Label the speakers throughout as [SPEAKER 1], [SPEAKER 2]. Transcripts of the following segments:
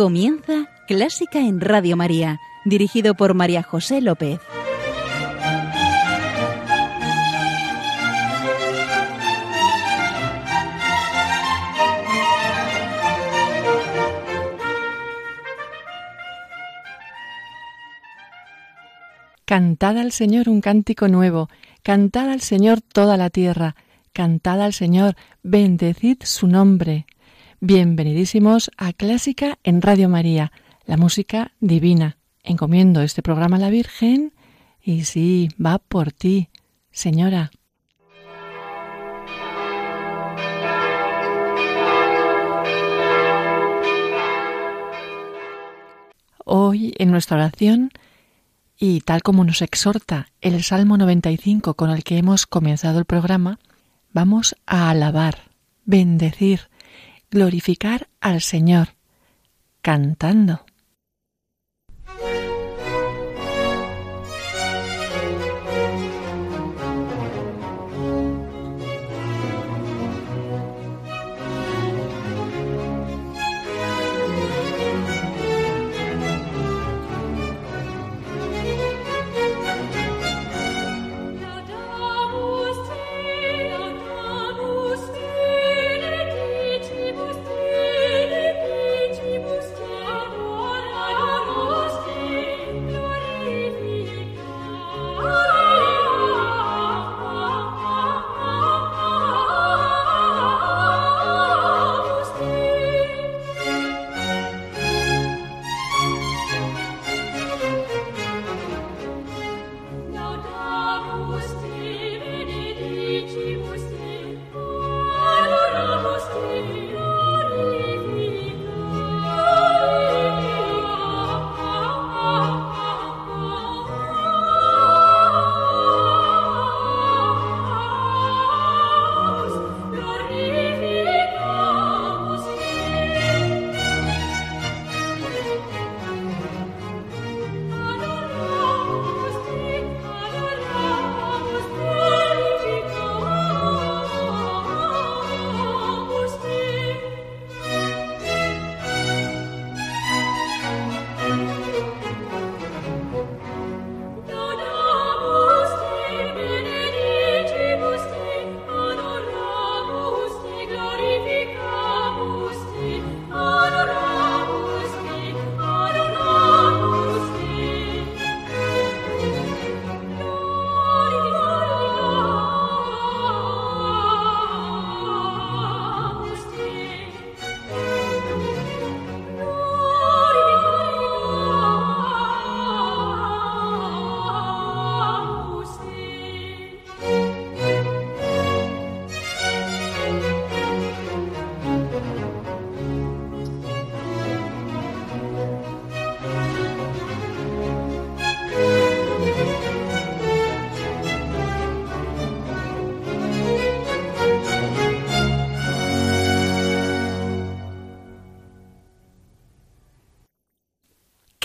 [SPEAKER 1] Comienza Clásica en Radio María, dirigido por María José López.
[SPEAKER 2] Cantad al Señor un cántico nuevo, cantad al Señor toda la tierra, cantad al Señor, bendecid su nombre. Bienvenidísimos a Clásica en Radio María, la música divina. Encomiendo este programa a la Virgen y sí, va por ti, señora. Hoy en nuestra oración y tal como nos exhorta el Salmo 95 con el que hemos comenzado el programa, vamos a alabar, bendecir, glorificar al Señor, cantando.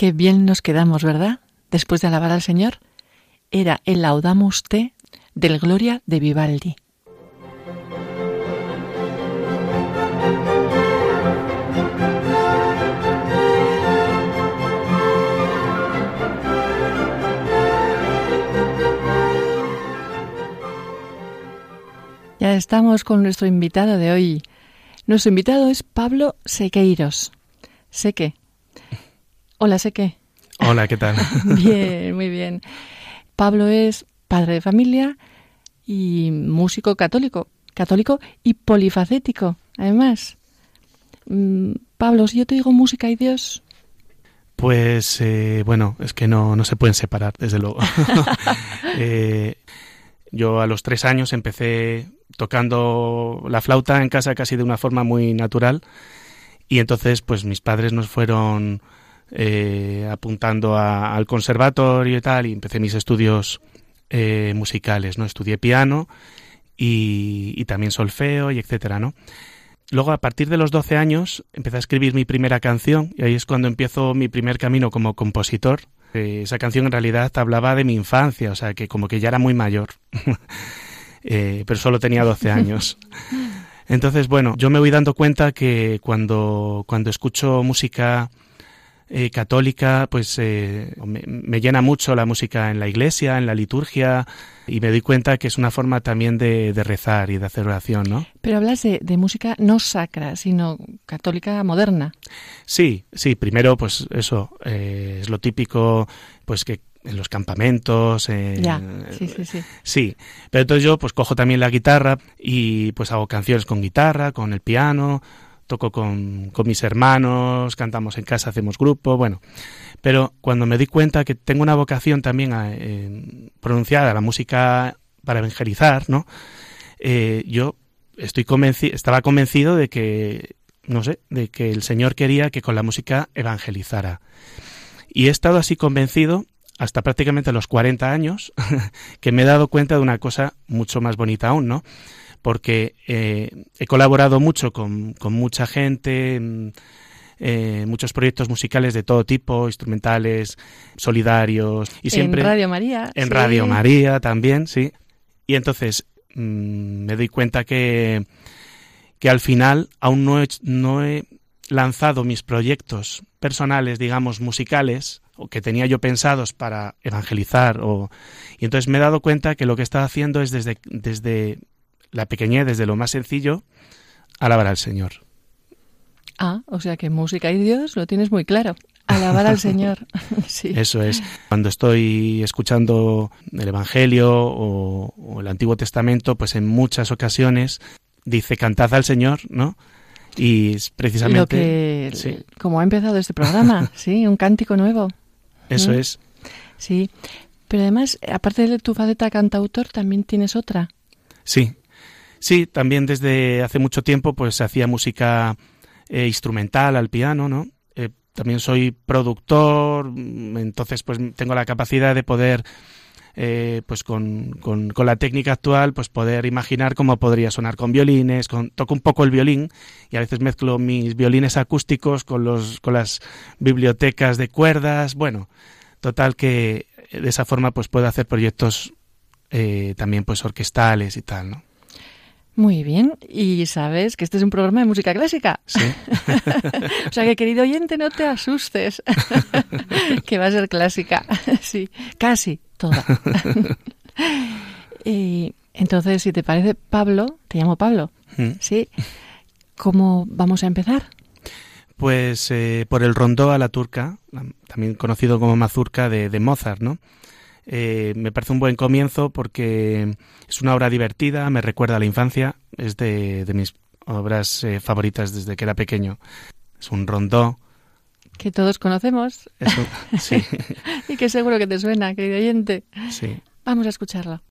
[SPEAKER 2] Qué bien nos quedamos, ¿verdad? Después de alabar al Señor. Era el Laudamus Te del Gloria de Vivaldi. Ya estamos con nuestro invitado de hoy. Nuestro invitado es Pablo Sequeiros. Seque, Hola, sé qué.
[SPEAKER 3] Hola, ¿qué tal?
[SPEAKER 2] bien, muy bien. Pablo es padre de familia y músico católico, católico y polifacético, además. Mm, Pablo, si yo te digo música y Dios.
[SPEAKER 3] Pues eh, bueno, es que no, no se pueden separar, desde luego. eh, yo a los tres años empecé tocando la flauta en casa casi de una forma muy natural y entonces pues mis padres nos fueron eh, apuntando al conservatorio y tal, y empecé mis estudios eh, musicales, ¿no? Estudié piano y, también solfeo y etcétera, ¿no? Luego, a partir de los 12 años, empecé a escribir mi primera canción y ahí es cuando empiezo mi primer camino como compositor. Eh, esa canción en realidad hablaba de mi infancia, o sea, que como que ya era muy mayor, pero solo tenía 12 años. Entonces, bueno, yo me voy dando cuenta que cuando, cuando escucho música eh, católica, pues eh, me, llena mucho la música en la iglesia, en la liturgia, y me doy cuenta que es una forma también de, rezar y de hacer oración, ¿no?
[SPEAKER 4] Pero hablas de, música no sacra, sino católica moderna.
[SPEAKER 3] Sí, sí, primero, pues eso, eh, es lo típico, pues que en los campamentos.
[SPEAKER 4] ya, sí, sí, sí.
[SPEAKER 3] Sí, pero entonces yo pues cojo también la guitarra y pues hago canciones con guitarra, con el piano, toco con, con mis hermanos, cantamos en casa, hacemos grupo, bueno. Pero cuando me di cuenta que tengo una vocación también a, pronunciada a la música para evangelizar, ¿no? Eh, yo estoy convencido, estaba convencido de que, no sé, de que el Señor quería que con la música evangelizara. Y he estado así convencido hasta prácticamente los 40 años que me he dado cuenta de una cosa mucho más bonita aún, ¿no? Porque eh, he colaborado mucho con, mucha gente, mm, eh, muchos proyectos musicales de todo tipo, instrumentales, solidarios y siempre
[SPEAKER 4] en Radio María,
[SPEAKER 3] en Radio María también, sí. Y entonces mm, me doy cuenta que que al final aún no he, no he lanzado mis proyectos personales, digamos, musicales, o que tenía yo pensados para evangelizar, o, y entonces me he dado cuenta que lo que estaba haciendo es desde, desde la pequeñez desde lo más sencillo, alabar al Señor.
[SPEAKER 4] Ah, o sea que música y Dios lo tienes muy claro. Alabar al Señor. sí.
[SPEAKER 3] Eso es. Cuando estoy escuchando el Evangelio o, el Antiguo Testamento, pues en muchas ocasiones dice cantad al Señor, ¿no? Y es precisamente
[SPEAKER 4] lo que, como ha empezado este programa, sí, un cántico nuevo.
[SPEAKER 3] Eso ¿Mm? es.
[SPEAKER 4] Sí, pero además, aparte de tu faceta cantautor, también tienes otra.
[SPEAKER 3] Sí, Sí, también desde hace mucho tiempo pues hacía música eh, instrumental al piano, ¿no? Eh, también soy productor, mm, entonces pues tengo la capacidad de poder eh, pues con, con, la técnica actual, pues poder imaginar cómo podría sonar con violines, con, toco un poco el violín y a veces mezclo mis violines acústicos con, los, con las bibliotecas de cuerdas, bueno, total que de esa forma pues puedo hacer proyectos también pues orquestales y tal, ¿no?
[SPEAKER 4] Muy bien, y sabes que este es un programa de música clásica.
[SPEAKER 3] Sí.
[SPEAKER 4] o sea que, querido oyente, no te asustes, que va a ser clásica. sí, casi toda. y entonces, si te parece, Pablo, te llamo Pablo, mm. ¿sí? ¿Cómo vamos a empezar?
[SPEAKER 3] Pues eh, por el rondó a la turca, también conocido como mazurca de, de Mozart, ¿no? Eh, me parece un buen comienzo porque es una obra divertida, me recuerda a la infancia, es de, mis obras eh, favoritas desde que era pequeño. Es un rondó.
[SPEAKER 4] Que todos conocemos.
[SPEAKER 3] sí.
[SPEAKER 4] y que seguro que te suena, querido oyente.
[SPEAKER 3] Sí.
[SPEAKER 4] Vamos a escucharlo.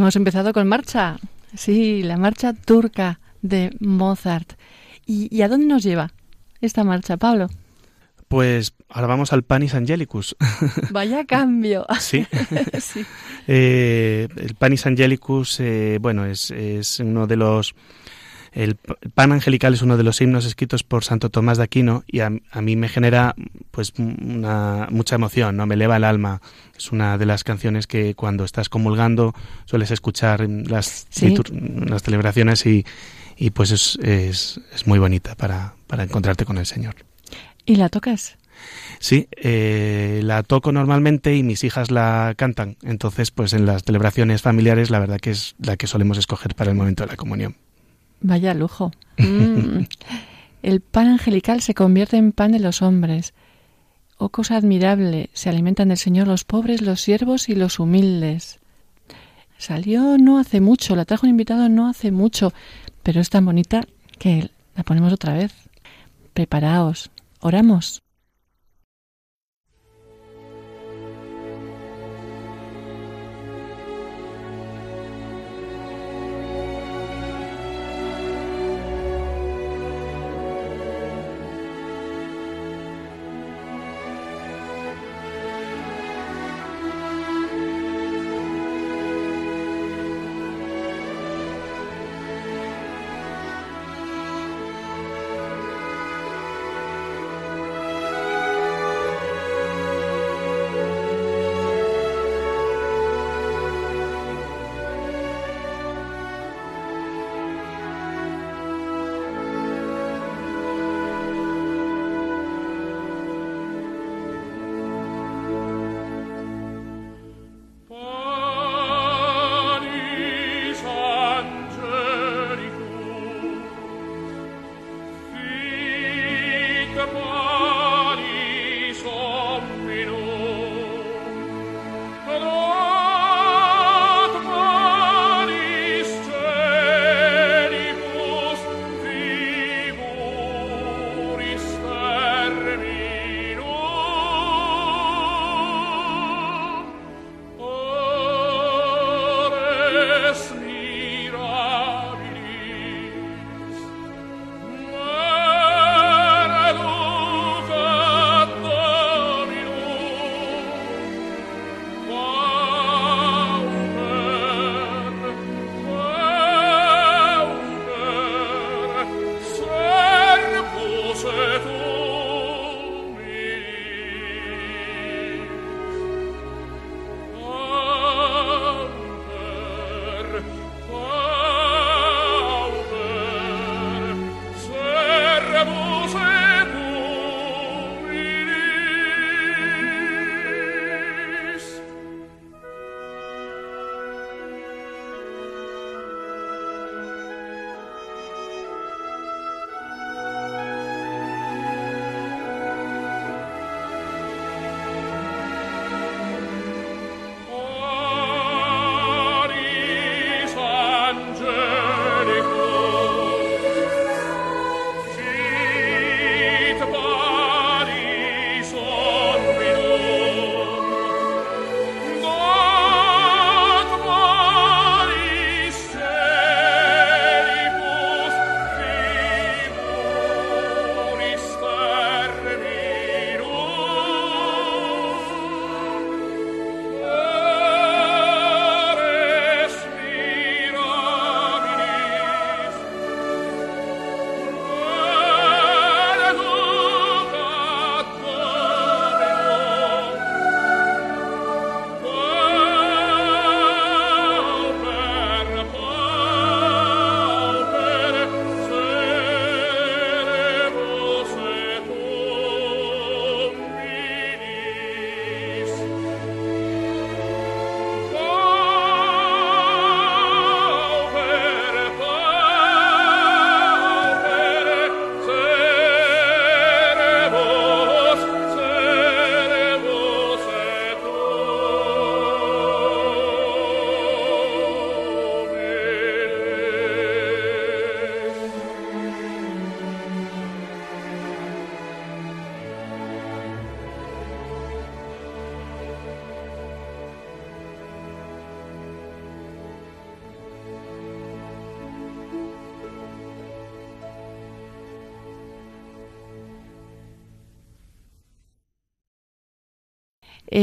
[SPEAKER 4] Hemos empezado con marcha. Sí, la marcha turca de Mozart. ¿Y, a dónde nos lleva esta marcha, Pablo?
[SPEAKER 3] Pues ahora vamos al Panis Angelicus.
[SPEAKER 4] Vaya cambio.
[SPEAKER 3] sí. Eh, el Panis Angelicus, eh, bueno, es, es uno de los el pan angelical es uno de los himnos escritos por Santo Tomás de Aquino y a, mí me genera pues una, mucha emoción, no me eleva el alma. Es una de las canciones que cuando estás comulgando sueles escuchar en las, las celebraciones y, y pues es, es, es, muy bonita para, para encontrarte con el Señor.
[SPEAKER 4] ¿Y la tocas?
[SPEAKER 3] Sí, eh, la toco normalmente y mis hijas la cantan. Entonces, pues en las celebraciones familiares la verdad que es la que solemos escoger para el momento de la comunión.
[SPEAKER 4] Vaya lujo. Mm. El pan angelical se convierte en pan de los hombres. Oh cosa admirable, se alimentan del Señor los pobres, los siervos y los humildes. Salió no hace mucho, la trajo un invitado no hace mucho, pero es tan bonita que la ponemos otra vez. Preparaos, oramos.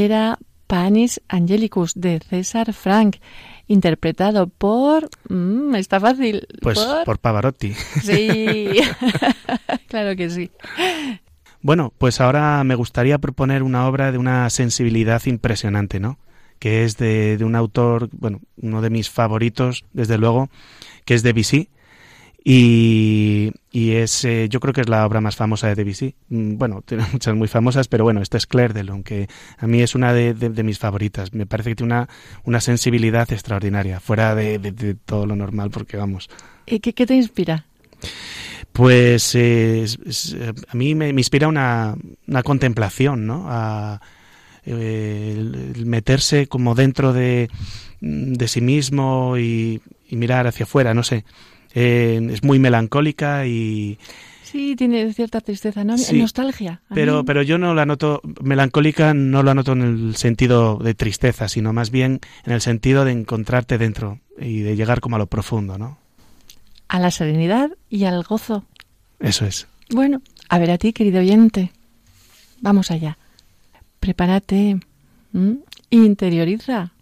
[SPEAKER 4] Era Panis Angelicus de César Frank, interpretado por... Mm, está fácil.
[SPEAKER 3] Pues por, Pavarotti.
[SPEAKER 4] Sí, claro que sí.
[SPEAKER 3] Bueno, pues ahora me gustaría proponer una obra de una sensibilidad impresionante, ¿no? Que es de, de un autor, bueno, uno de mis favoritos, desde luego, que es Debussy, y, y es, eh, yo creo que es la obra más famosa de Debussy. Mm, bueno, tiene muchas muy famosas, pero bueno, esta es Claire de Lune, que a mí es una de, mis favoritas. Me parece que tiene una, una sensibilidad extraordinaria, fuera de, todo lo normal, porque vamos.
[SPEAKER 4] ¿Y qué, te inspira?
[SPEAKER 3] Pues a mí me, inspira una, una, contemplación, ¿no? A, eh, el, meterse como dentro de, de sí mismo y, y mirar hacia afuera, no sé. Eh, es muy melancólica y...
[SPEAKER 4] Sí, tiene cierta tristeza, ¿no? Nostalgia.
[SPEAKER 3] Pero, pero yo no la noto melancólica, no la noto en el sentido de tristeza, sino más bien en el sentido de encontrarte dentro y de llegar como a lo profundo, ¿no?
[SPEAKER 4] A la serenidad y al gozo.
[SPEAKER 3] Eso es.
[SPEAKER 4] Bueno, a ver a ti, querido oyente. Vamos allá. Prepárate. Interioriza.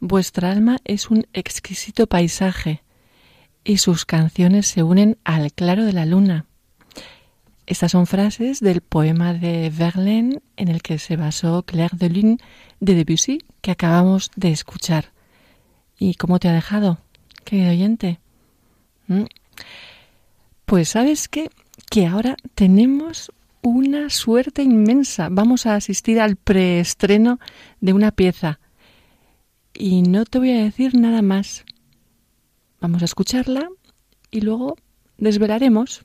[SPEAKER 4] Vuestra alma es un exquisito paisaje y sus canciones se unen al claro de la luna. Estas son frases del poema de Verlaine en el que se basó Claire de Lune de Debussy que acabamos de escuchar. ¿Y cómo te ha dejado, querido oyente? ¿Mm? Pues sabes qué? Que ahora tenemos una suerte inmensa. Vamos a asistir al preestreno de una pieza. Y no te voy a decir nada más. Vamos a escucharla y luego desvelaremos.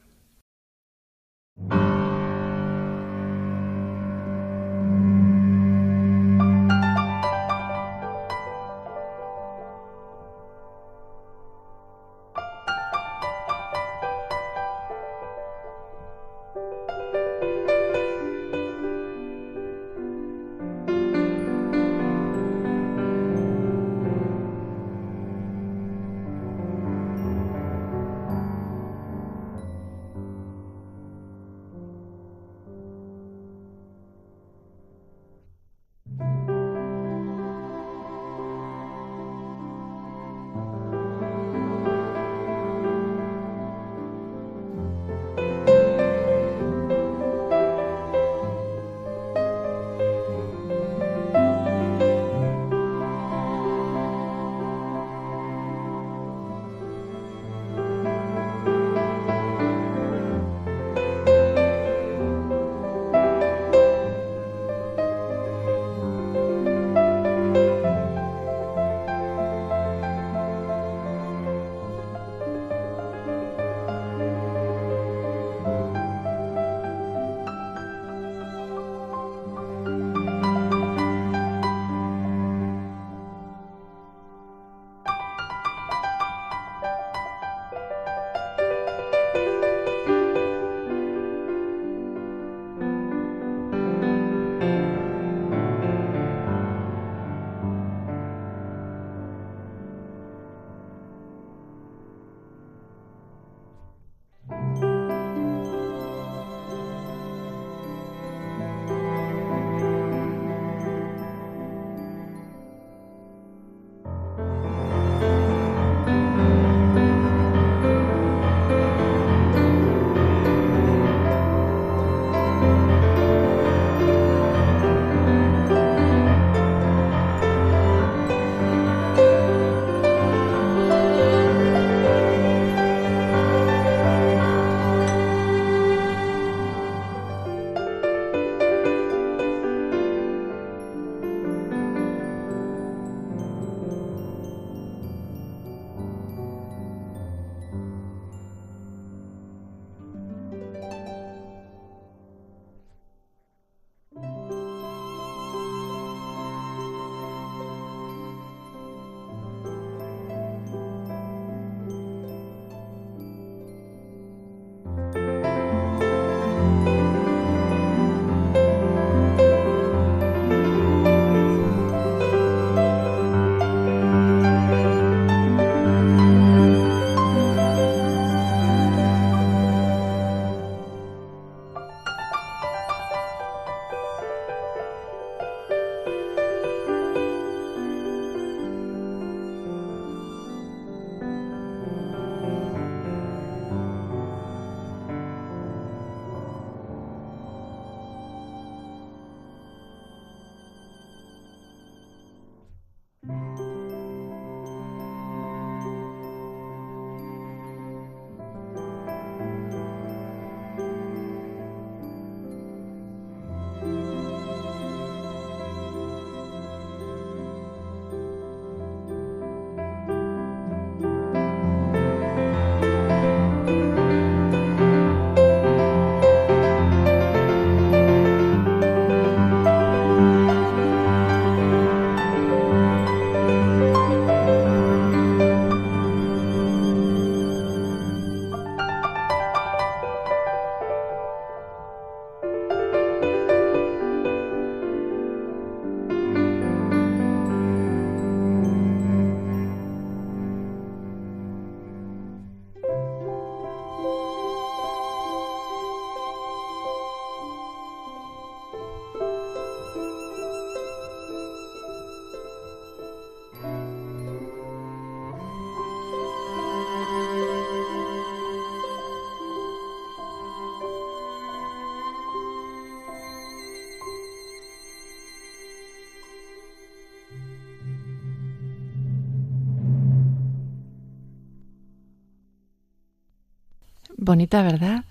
[SPEAKER 4] Bonita, ¿verdad?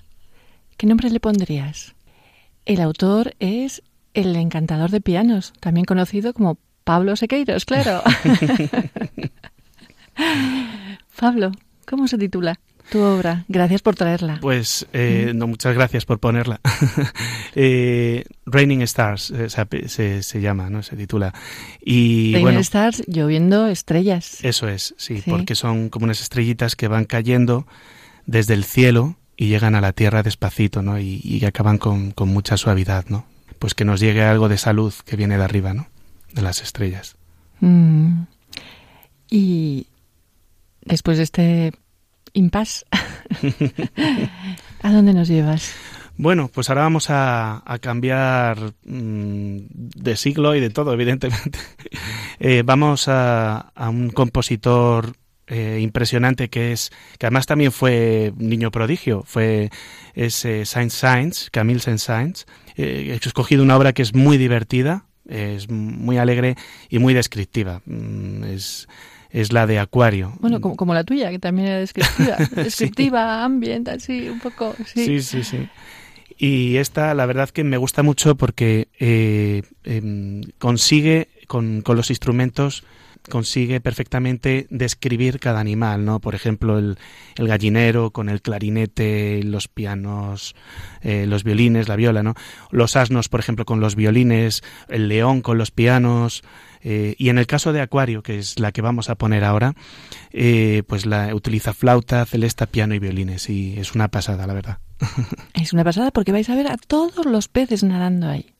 [SPEAKER 4] ¿Qué nombre le pondrías? El autor es el encantador de pianos, también conocido como Pablo Sequeiros, claro. Pablo, ¿cómo se titula? tu obra. Gracias por traerla.
[SPEAKER 3] Pues eh, no, muchas gracias por ponerla. eh, Raining Stars eh, se, se, llama, ¿no? Se titula.
[SPEAKER 4] Y Raining Stars, lloviendo estrellas.
[SPEAKER 3] Eso es, sí, porque son como unas estrellitas que van cayendo desde el cielo y llegan a la tierra despacito, ¿no? Y, y acaban con, con, mucha suavidad, ¿no? Pues que nos llegue algo de salud que viene de arriba, ¿no? De las estrellas.
[SPEAKER 4] Mm. Y después de este impasse. ¿A dónde nos llevas?
[SPEAKER 3] Bueno, pues ahora vamos a, cambiar mm, de siglo y de todo, evidentemente. Eh, vamos a, un compositor eh, impresionante que es, que además también fue niño prodigio, fue ese Saint Sainz, Camille Saint Sainz. Eh, he escogido una obra que es muy divertida, es muy alegre y muy descriptiva. Mm, es es la de Acuario.
[SPEAKER 4] Bueno, como, como la tuya, que también era descriptiva. Descriptiva, ambiente, así, un poco.
[SPEAKER 3] Sí. sí, sí, Y esta, la verdad que me gusta mucho porque eh, em, consigue con, con, los instrumentos consigue perfectamente describir cada animal, ¿no? Por ejemplo, el, el gallinero con el clarinete, los pianos, eh, los violines, la viola, ¿no? Los asnos, por ejemplo, con los violines, el león con los pianos, eh, y en el caso de Acuario, que es la que vamos a poner ahora, eh, pues la utiliza flauta, celesta, piano y violines. Y es una pasada, la verdad.
[SPEAKER 4] Es una pasada porque vais a ver a todos los peces nadando ahí.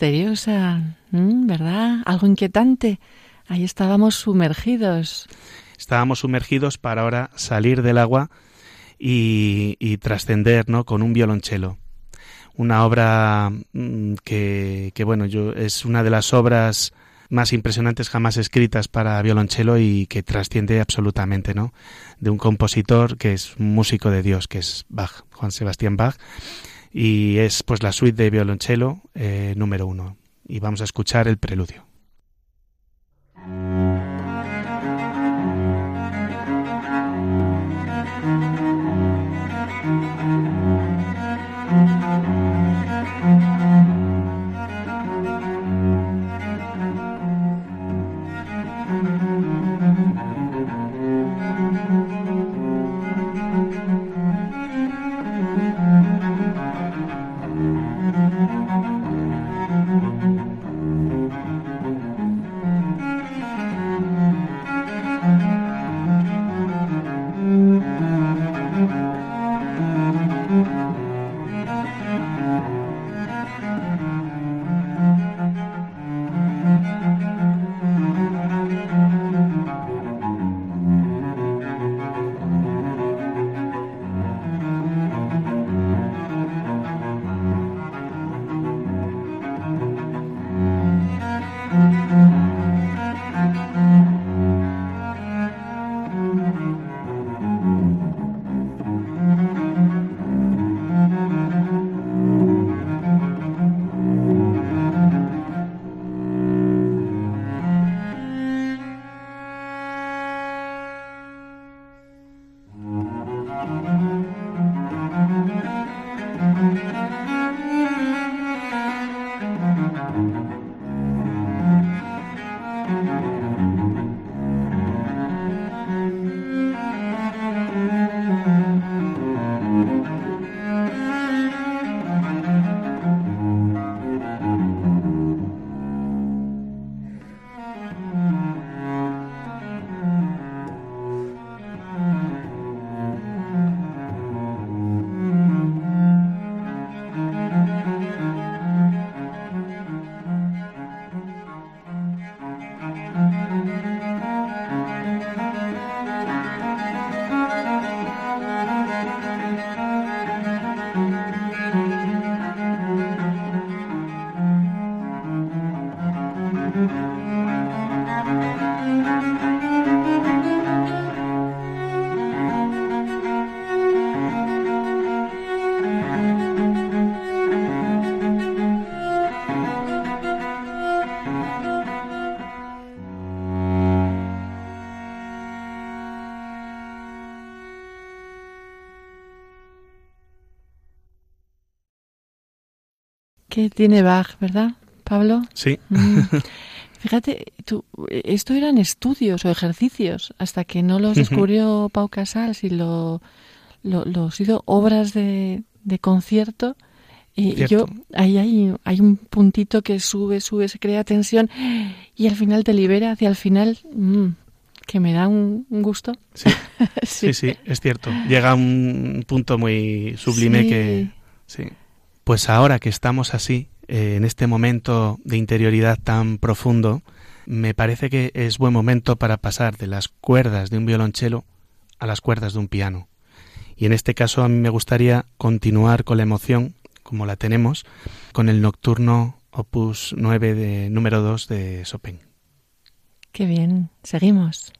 [SPEAKER 4] Misteriosa, ¿verdad? Algo inquietante. Ahí estábamos sumergidos.
[SPEAKER 3] Estábamos sumergidos para ahora salir del agua y, trascender, ¿no? Con un violonchelo. Una obra mm, que, que, bueno, yo es una de las obras más impresionantes jamás escritas para violonchelo y que trasciende absolutamente, ¿no? De un compositor que es músico de Dios, que es Bach, Juan Sebastián Bach, y es pues la suite de violonchelo eh, número uno y vamos a escuchar el preludio.
[SPEAKER 4] Tiene Bach, ¿verdad, Pablo?
[SPEAKER 3] Sí.
[SPEAKER 4] Mm. Fíjate, tú, esto eran estudios o ejercicios hasta que no los descubrió Pau Casals y lo, lo, los hizo obras de, de concierto. Y yo, ahí hay, hay un puntito que sube, sube, se crea tensión y al final te libera hacia el final, mm, que me da un, gusto.
[SPEAKER 3] Sí. sí. es cierto. Llega a un punto muy sublime que... Sí. Pues ahora que estamos así, eh, en este momento de interioridad tan profundo, me parece que es buen momento para pasar de las cuerdas de un violonchelo a las cuerdas de un piano. Y en este caso a mí me gustaría continuar con la emoción, como la tenemos, con el nocturno opus 9 de número 2 de Chopin.
[SPEAKER 4] Qué bien, seguimos.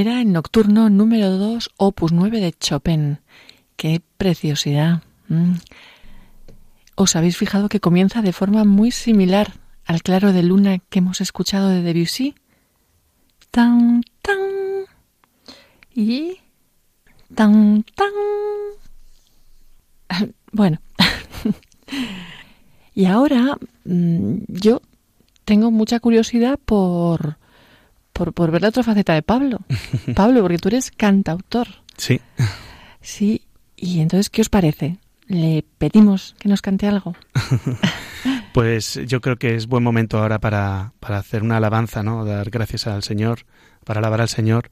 [SPEAKER 4] Era el nocturno número 2, opus 9 de Chopin. ¡Qué preciosidad! Mm. ¿Os habéis fijado que comienza de forma muy similar al claro de luna que hemos escuchado de Debussy? Tan, tan. Y. Tan, tan. Bueno. y ahora mm, yo tengo mucha curiosidad por, por, por ver la otra faceta de Pablo. Pablo, porque tú eres cantautor.
[SPEAKER 3] Sí.
[SPEAKER 4] Sí. Y entonces, ¿qué os parece? ¿Le pedimos que nos cante algo?
[SPEAKER 3] pues yo creo que es buen momento ahora para, para hacer una alabanza, ¿no? Dar gracias al Señor, para alabar al Señor.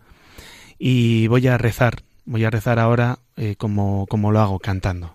[SPEAKER 3] Y voy a rezar, voy a rezar ahora eh, como, como lo hago, cantando.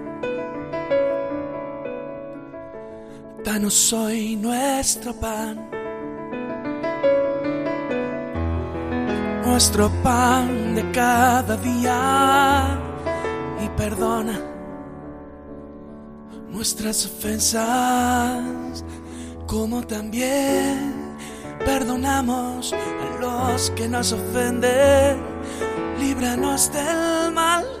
[SPEAKER 5] Danos hoy nuestro pan, nuestro pan de cada día. Y perdona nuestras ofensas, como también perdonamos a los que nos ofenden, líbranos del mal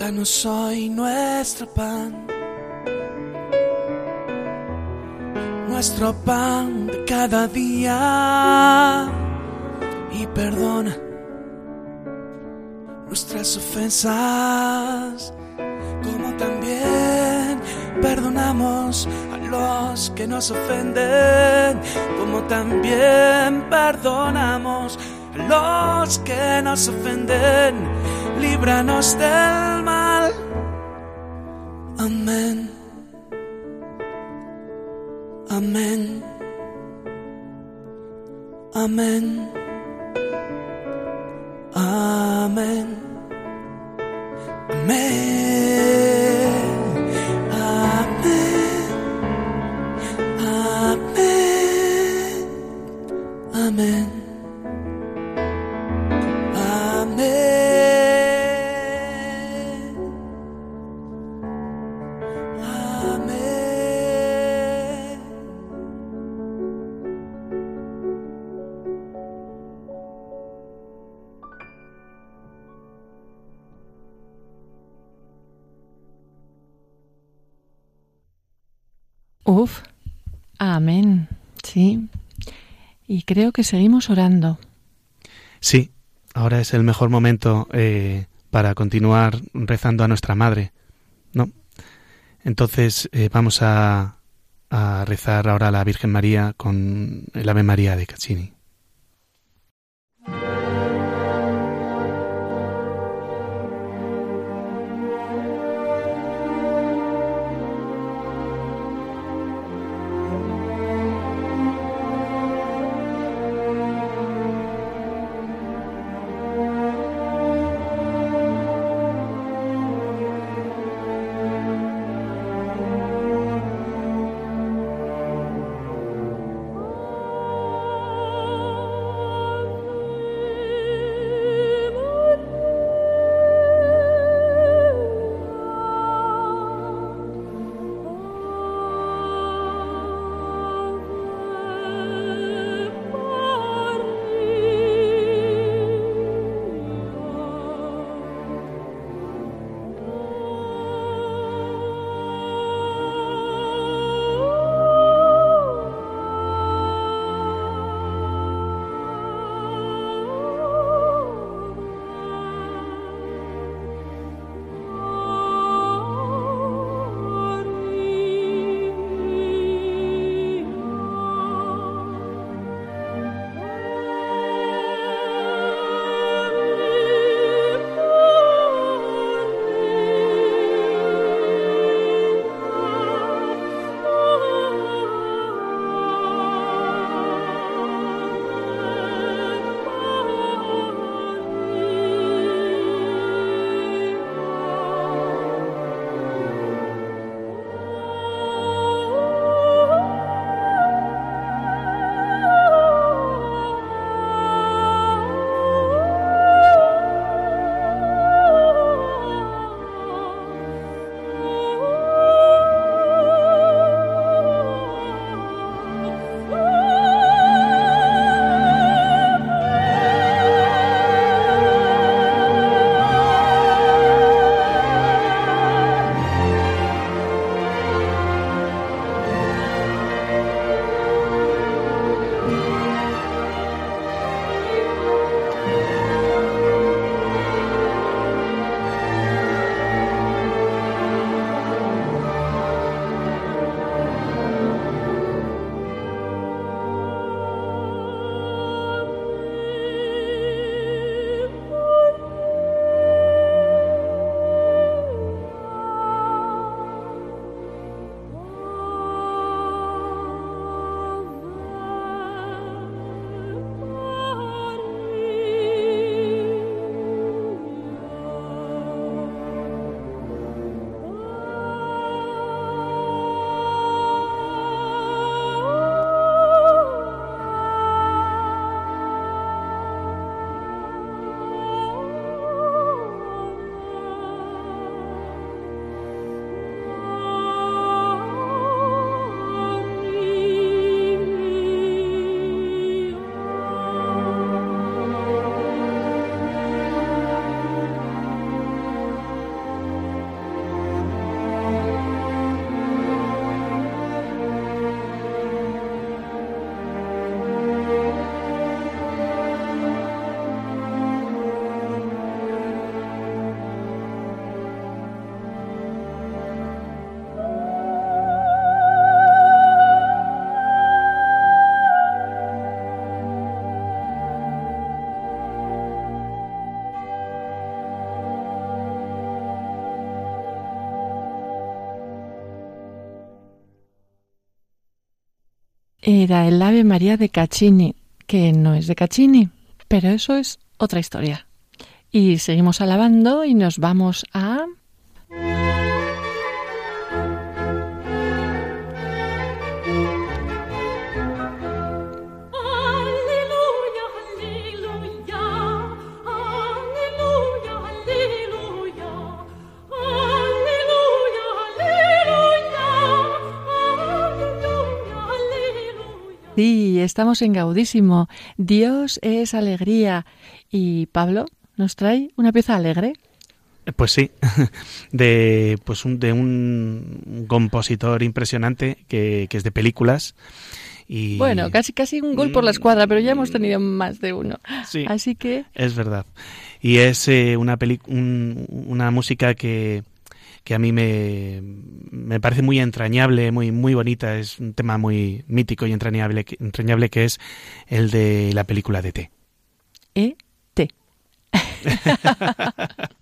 [SPEAKER 5] Danos hoy nuestro pan, nuestro pan de cada día. Y perdona nuestras ofensas, como también perdonamos a los que nos ofenden, como también perdonamos a los que nos ofenden, líbranos del Amén. Amén. Amén. Amén. Amén. Amén. Amén. Amén.
[SPEAKER 4] Uf, amén, sí. Y creo que seguimos orando.
[SPEAKER 3] Sí, ahora es el mejor momento eh, para continuar rezando a nuestra Madre, ¿no? Entonces eh, vamos a, a rezar ahora a la Virgen María con el Ave María de Caccini.
[SPEAKER 4] Era el Ave María de Caccini, que no es de Caccini, pero eso es otra historia. Y seguimos alabando y nos vamos a... estamos en Gaudísimo. Dios es alegría. Y Pablo nos trae una pieza alegre.
[SPEAKER 3] Eh, pues sí, de, pues un, de un compositor impresionante que, que es de películas. Y...
[SPEAKER 4] Bueno, casi casi un gol por la escuadra, pero ya hemos tenido más de uno.
[SPEAKER 3] Sí,
[SPEAKER 4] Así que
[SPEAKER 3] es verdad. Y es eh, una, peli un- una música que, que a mí me, me parece muy entrañable, muy, muy bonita. Es un tema muy mítico y entrañable, que- entrañable que es el de la película de T.
[SPEAKER 4] E T.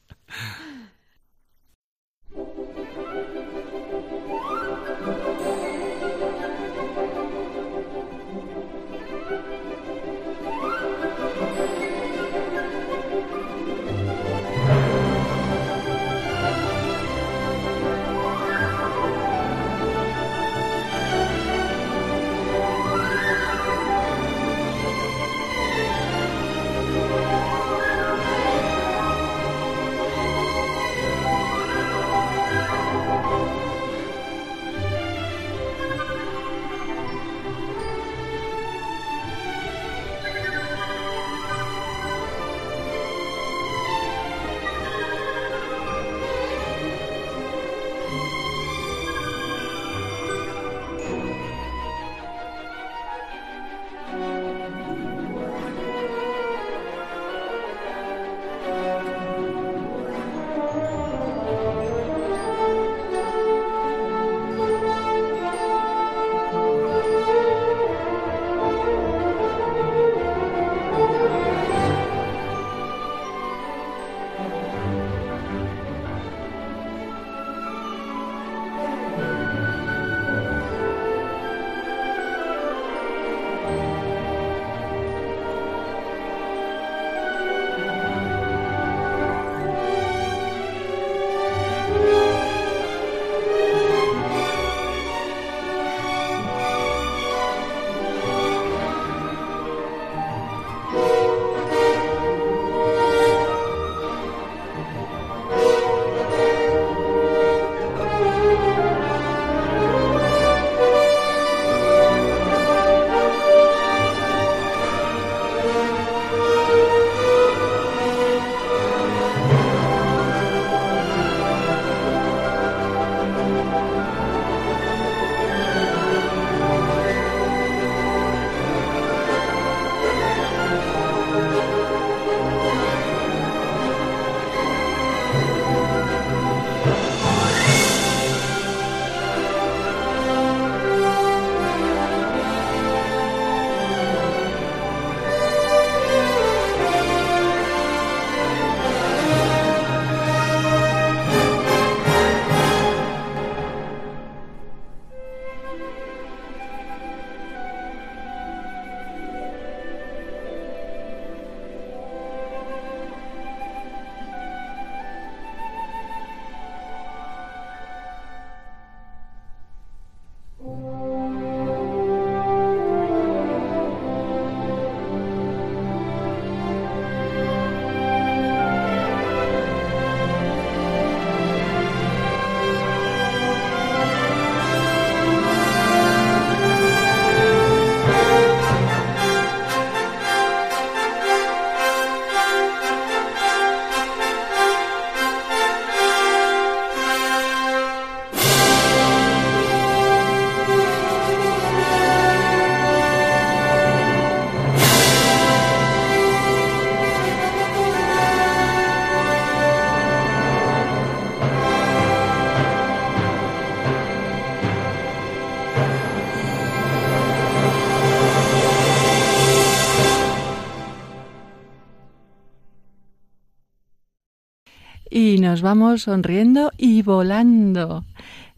[SPEAKER 4] nos vamos sonriendo y volando.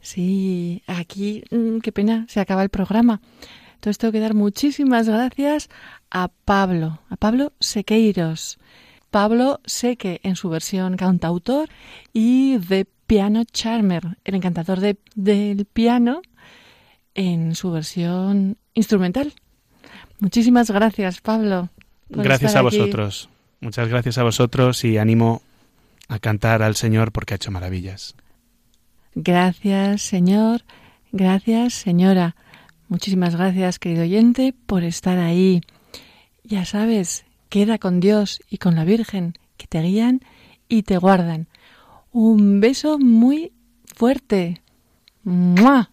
[SPEAKER 4] Sí, aquí, mm, qué pena, se acaba el programa. Entonces tengo que dar muchísimas gracias a Pablo, a Pablo Sequeiros. Pablo Seque en su versión cantautor y de Piano Charmer, el encantador de, del piano, en su versión instrumental. Muchísimas gracias, Pablo.
[SPEAKER 3] Gracias a vosotros. Muchas gracias a vosotros y animo a cantar al Señor porque ha hecho maravillas.
[SPEAKER 4] Gracias, Señor. Gracias, señora. Muchísimas gracias, querido oyente, por estar ahí. Ya sabes, queda con Dios y con la Virgen, que te guían y te guardan. Un beso muy fuerte. ¡Mua!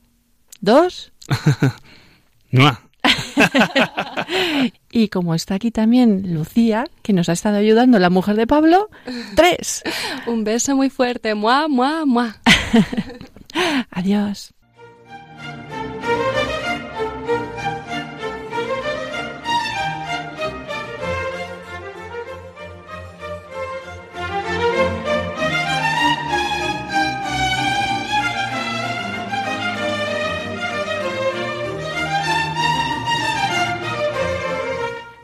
[SPEAKER 4] ¿Dos?
[SPEAKER 3] ¡Mua!
[SPEAKER 4] y como está aquí también Lucía, que nos ha estado ayudando, la mujer de Pablo, tres.
[SPEAKER 2] Un beso muy fuerte. ¡Mua, mua, mua!
[SPEAKER 4] Adiós.